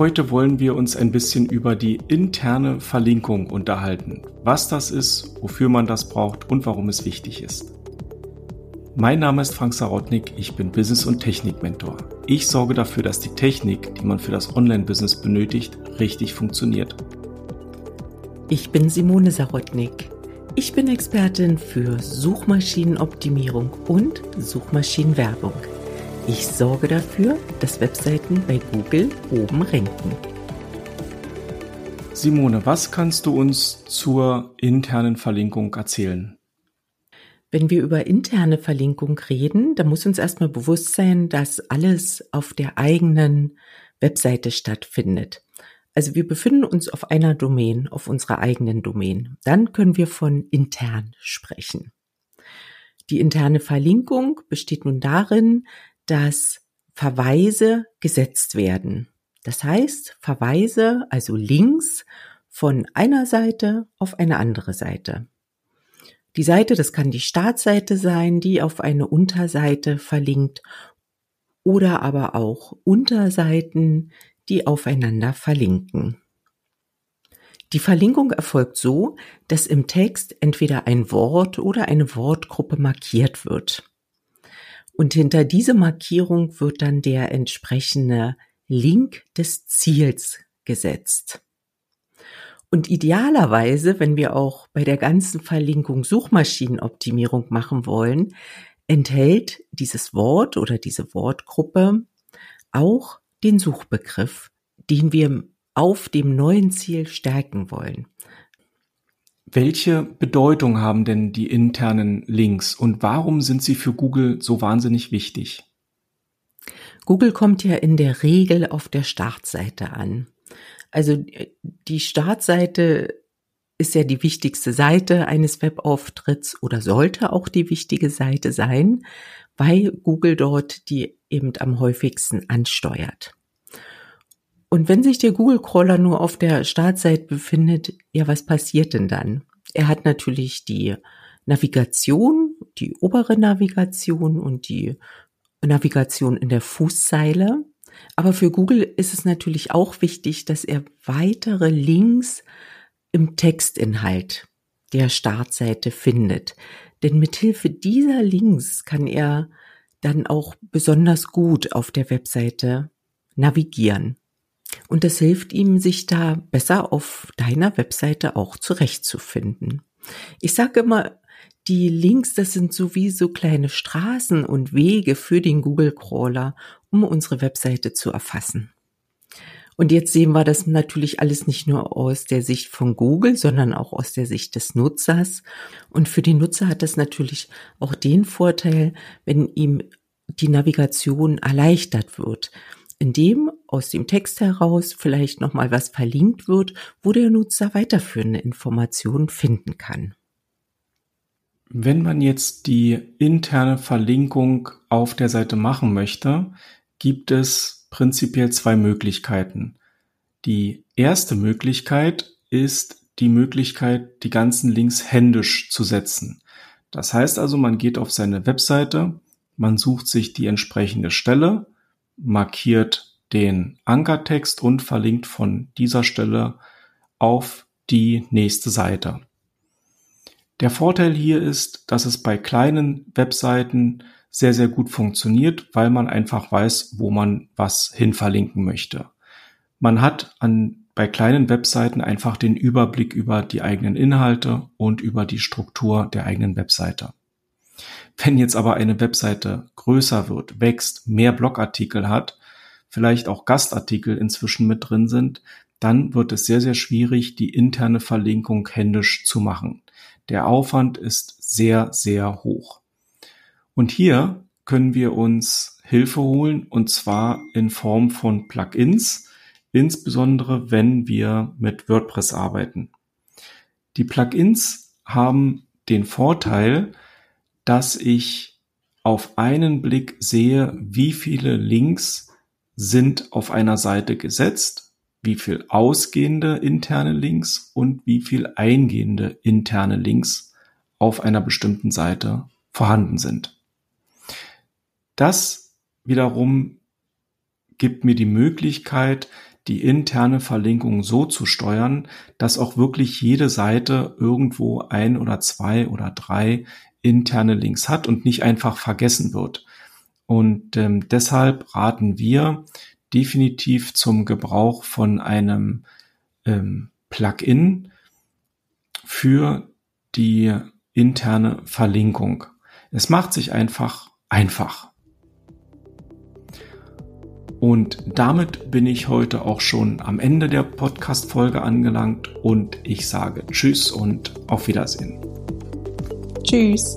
Heute wollen wir uns ein bisschen über die interne Verlinkung unterhalten. Was das ist, wofür man das braucht und warum es wichtig ist. Mein Name ist Frank Sarotnik, ich bin Business- und Technik-Mentor. Ich sorge dafür, dass die Technik, die man für das Online-Business benötigt, richtig funktioniert. Ich bin Simone Sarotnik. Ich bin Expertin für Suchmaschinenoptimierung und Suchmaschinenwerbung. Ich sorge dafür, dass Webseiten bei Google oben ranken. Simone, was kannst du uns zur internen Verlinkung erzählen? Wenn wir über interne Verlinkung reden, dann muss uns erstmal bewusst sein, dass alles auf der eigenen Webseite stattfindet. Also wir befinden uns auf einer Domain, auf unserer eigenen Domain. Dann können wir von intern sprechen. Die interne Verlinkung besteht nun darin, dass Verweise gesetzt werden. Das heißt, Verweise, also Links von einer Seite auf eine andere Seite. Die Seite, das kann die Startseite sein, die auf eine Unterseite verlinkt oder aber auch Unterseiten, die aufeinander verlinken. Die Verlinkung erfolgt so, dass im Text entweder ein Wort oder eine Wortgruppe markiert wird. Und hinter diese Markierung wird dann der entsprechende Link des Ziels gesetzt. Und idealerweise, wenn wir auch bei der ganzen Verlinkung Suchmaschinenoptimierung machen wollen, enthält dieses Wort oder diese Wortgruppe auch den Suchbegriff, den wir auf dem neuen Ziel stärken wollen. Welche Bedeutung haben denn die internen Links und warum sind sie für Google so wahnsinnig wichtig? Google kommt ja in der Regel auf der Startseite an. Also die Startseite ist ja die wichtigste Seite eines Webauftritts oder sollte auch die wichtige Seite sein, weil Google dort die eben am häufigsten ansteuert. Und wenn sich der Google-Crawler nur auf der Startseite befindet, ja, was passiert denn dann? Er hat natürlich die Navigation, die obere Navigation und die Navigation in der Fußzeile. Aber für Google ist es natürlich auch wichtig, dass er weitere Links im Textinhalt der Startseite findet. Denn mithilfe dieser Links kann er dann auch besonders gut auf der Webseite navigieren. Und das hilft ihm, sich da besser auf deiner Webseite auch zurechtzufinden. Ich sage immer, die Links, das sind so wie so kleine Straßen und Wege für den Google Crawler, um unsere Webseite zu erfassen. Und jetzt sehen wir das natürlich alles nicht nur aus der Sicht von Google, sondern auch aus der Sicht des Nutzers. Und für den Nutzer hat das natürlich auch den Vorteil, wenn ihm die Navigation erleichtert wird indem aus dem Text heraus vielleicht nochmal was verlinkt wird, wo der Nutzer weiterführende Informationen finden kann. Wenn man jetzt die interne Verlinkung auf der Seite machen möchte, gibt es prinzipiell zwei Möglichkeiten. Die erste Möglichkeit ist die Möglichkeit, die ganzen Links händisch zu setzen. Das heißt also, man geht auf seine Webseite, man sucht sich die entsprechende Stelle, markiert den Ankertext und verlinkt von dieser Stelle auf die nächste Seite. Der Vorteil hier ist, dass es bei kleinen Webseiten sehr, sehr gut funktioniert, weil man einfach weiß, wo man was hin verlinken möchte. Man hat an, bei kleinen Webseiten einfach den Überblick über die eigenen Inhalte und über die Struktur der eigenen Webseite. Wenn jetzt aber eine Webseite größer wird, wächst, mehr Blogartikel hat, vielleicht auch Gastartikel inzwischen mit drin sind, dann wird es sehr, sehr schwierig, die interne Verlinkung händisch zu machen. Der Aufwand ist sehr, sehr hoch. Und hier können wir uns Hilfe holen und zwar in Form von Plugins, insbesondere wenn wir mit WordPress arbeiten. Die Plugins haben den Vorteil, dass ich auf einen Blick sehe, wie viele Links sind auf einer Seite gesetzt, wie viel ausgehende interne Links und wie viel eingehende interne Links auf einer bestimmten Seite vorhanden sind. Das wiederum gibt mir die Möglichkeit, die interne Verlinkung so zu steuern, dass auch wirklich jede Seite irgendwo ein oder zwei oder drei interne Links hat und nicht einfach vergessen wird. Und ähm, deshalb raten wir definitiv zum Gebrauch von einem ähm, Plugin für die interne Verlinkung. Es macht sich einfach einfach. Und damit bin ich heute auch schon am Ende der Podcast-Folge angelangt und ich sage Tschüss und auf Wiedersehen. Tschüss.